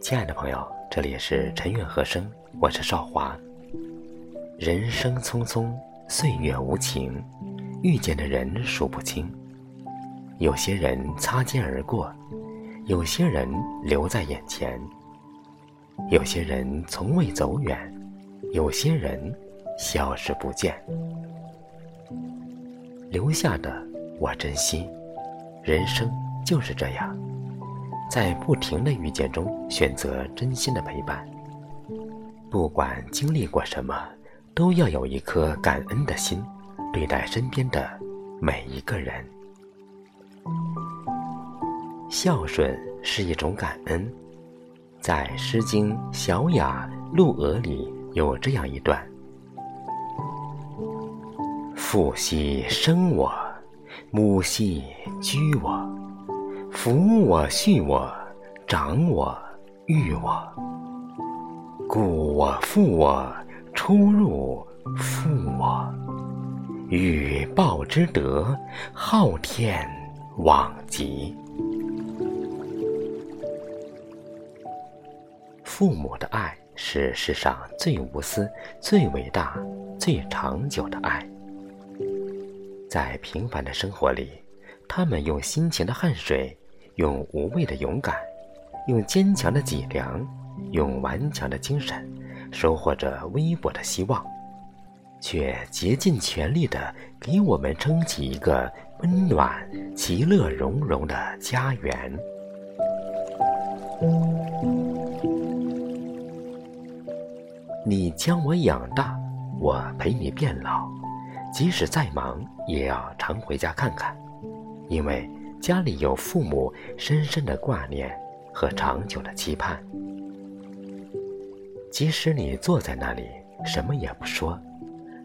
亲爱的朋友，这里是陈远和声，我是少华。人生匆匆，岁月无情，遇见的人数不清。有些人擦肩而过，有些人留在眼前，有些人从未走远，有些人消失不见。留下的我珍惜，人生就是这样，在不停的遇见中选择真心的陪伴。不管经历过什么，都要有一颗感恩的心，对待身边的每一个人。孝顺是一种感恩，在《诗经·小雅·鹿娥》里有这样一段。父兮生我，母兮居我，抚我畜我，长我育我，故我父我，出入父我，欲报之德，昊天罔极。父母的爱是世上最无私、最伟大、最长久的爱。在平凡的生活里，他们用辛勤的汗水，用无畏的勇敢，用坚强的脊梁，用顽强的精神，收获着微薄的希望，却竭尽全力的给我们撑起一个温暖、其乐融融的家园。你将我养大，我陪你变老。即使再忙，也要常回家看看，因为家里有父母深深的挂念和长久的期盼。即使你坐在那里什么也不说，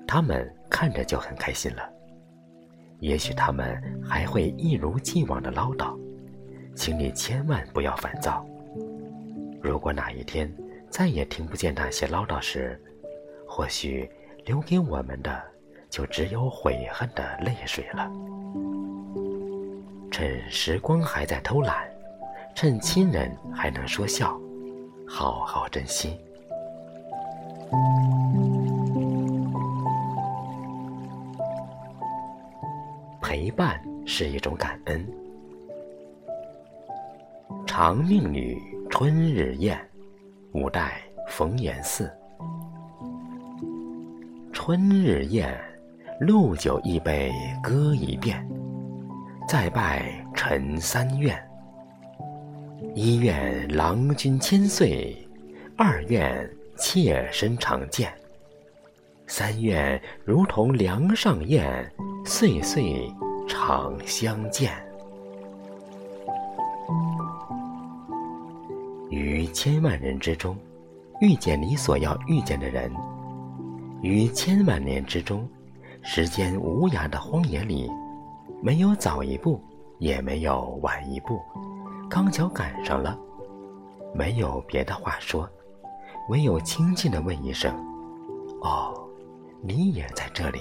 他们看着就很开心了。也许他们还会一如既往的唠叨，请你千万不要烦躁。如果哪一天再也听不见那些唠叨时，或许留给我们的。就只有悔恨的泪水了。趁时光还在偷懒，趁亲人还能说笑，好好珍惜。陪伴是一种感恩。长命女春日宴，五代冯延巳。春日宴。陆酒一杯歌一遍，再拜陈三愿。一愿郎君千岁，二愿妾身长健，三愿如同梁上燕，岁岁常相见。于千万人之中，遇见你所要遇见的人；于千万年之中。时间无涯的荒野里，没有早一步，也没有晚一步，刚巧赶上了。没有别的话说，唯有轻轻的问一声：“哦，你也在这里。”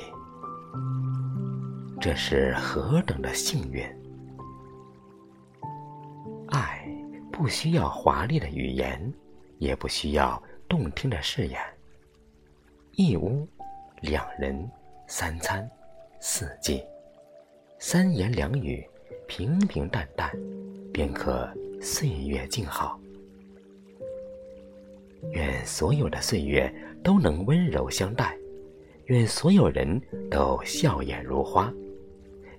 这是何等的幸运！爱不需要华丽的语言，也不需要动听的誓言。一屋，两人。三餐，四季，三言两语，平平淡淡，便可岁月静好。愿所有的岁月都能温柔相待，愿所有人都笑颜如花，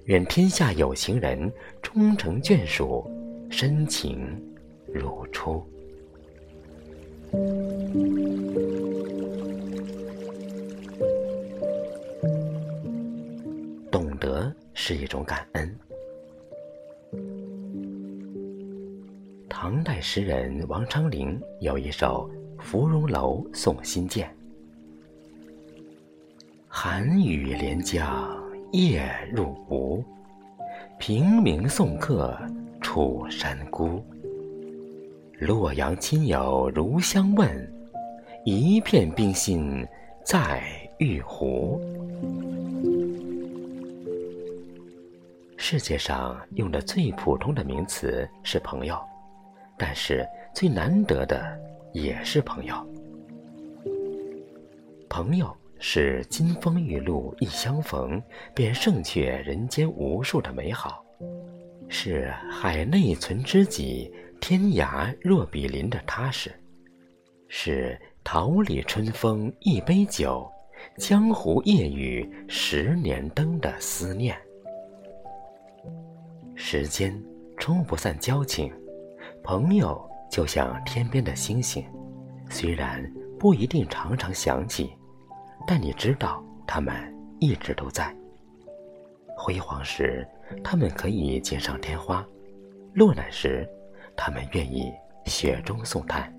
愿天下有情人终成眷属，深情如初。懂得是一种感恩。唐代诗人王昌龄有一首《芙蓉楼送辛渐》：“寒雨连江夜入吴，平明送客楚山孤。洛阳亲友如相问，一片冰心在玉壶。”世界上用的最普通的名词是朋友，但是最难得的也是朋友。朋友是金风玉露一相逢，便胜却人间无数的美好，是海内存知己，天涯若比邻的踏实，是桃李春风一杯酒，江湖夜雨十年灯的思念。时间冲不散交情，朋友就像天边的星星，虽然不一定常常想起，但你知道他们一直都在。辉煌时，他们可以锦上添花；落难时，他们愿意雪中送炭。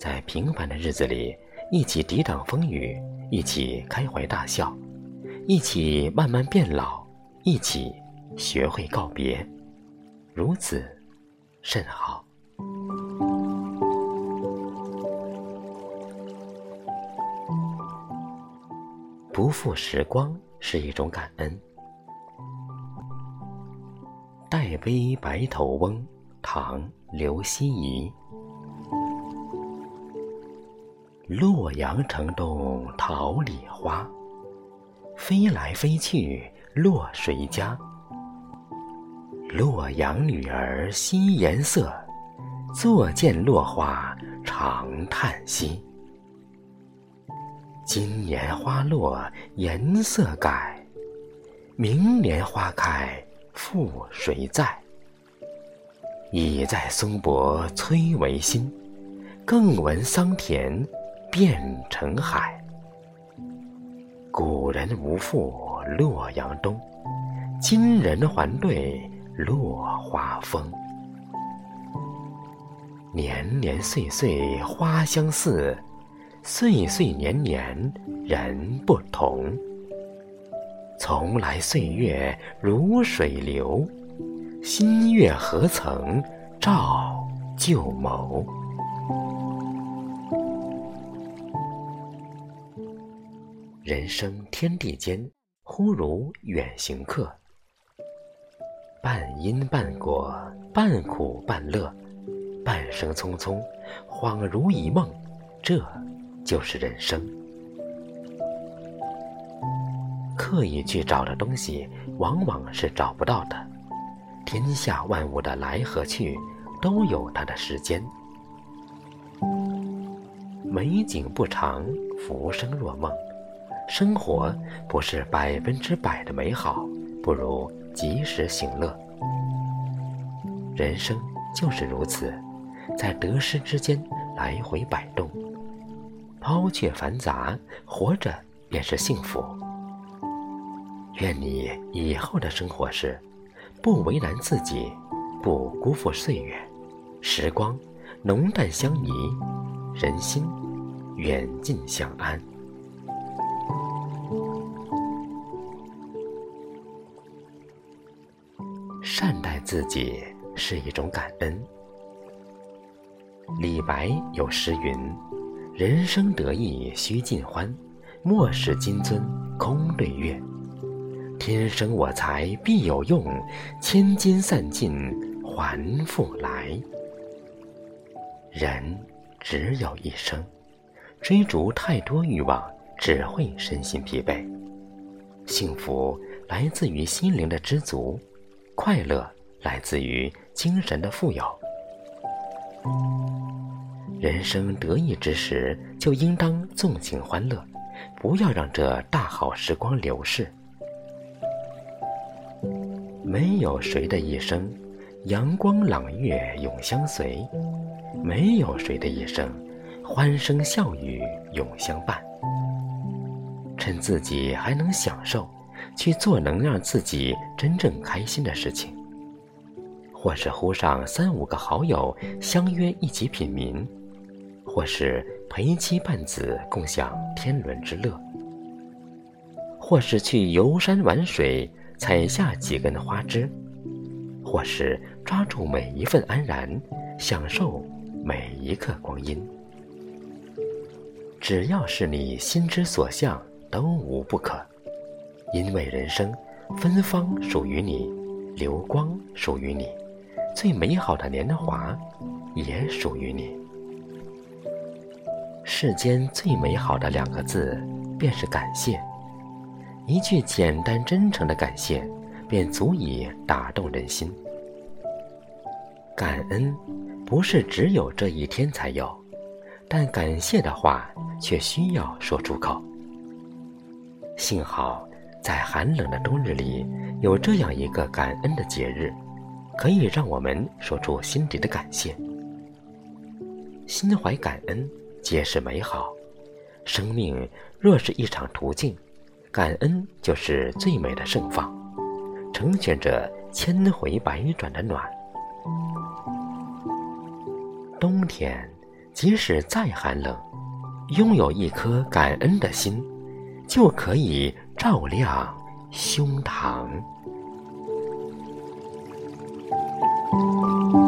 在平凡的日子里，一起抵挡风雨，一起开怀大笑，一起慢慢变老，一起。学会告别，如此甚好。不负时光是一种感恩。戴杯白头翁，唐·刘希夷。洛阳城东桃李花，飞来飞去落谁家？洛阳女儿惜颜色，坐见落花长叹息。今年花落颜色改，明年花开复谁在？已在松柏催为新，更闻桑田变成海。古人无复洛阳东，今人还对。落花风，年年岁岁花相似，岁岁年年人不同。从来岁月如水流，新月何曾照旧眸？人生天地间，忽如远行客。半因半果，半苦半乐，半生匆匆，恍如一梦，这就是人生。刻意去找的东西，往往是找不到的。天下万物的来和去，都有它的时间。美景不长，浮生若梦。生活不是百分之百的美好，不如。及时行乐，人生就是如此，在得失之间来回摆动，抛却繁杂，活着便是幸福。愿你以后的生活是，不为难自己，不辜负岁月，时光浓淡相宜，人心远近相安。待自己是一种感恩。李白有诗云：“人生得意须尽欢，莫使金樽空对月。天生我材必有用，千金散尽还复来。”人只有一生，追逐太多欲望只会身心疲惫。幸福来自于心灵的知足。快乐来自于精神的富有。人生得意之时，就应当纵情欢乐，不要让这大好时光流逝。没有谁的一生，阳光朗月永相随；没有谁的一生，欢声笑语永相伴。趁自己还能享受。去做能让自己真正开心的事情，或是呼上三五个好友相约一起品茗，或是陪妻伴子共享天伦之乐，或是去游山玩水采下几根花枝，或是抓住每一份安然，享受每一刻光阴。只要是你心之所向，都无不可。因为人生芬芳属于你，流光属于你，最美好的年华也属于你。世间最美好的两个字，便是感谢。一句简单真诚的感谢，便足以打动人心。感恩不是只有这一天才有，但感谢的话却需要说出口。幸好，在寒冷的冬日里，有这样一个感恩的节日，可以让我们说出心底的感谢。心怀感恩，皆是美好。生命若是一场途径。感恩就是最美的盛放，成全着千回百转的暖。冬天，即使再寒冷，拥有一颗感恩的心，就可以照亮胸膛。Thank you.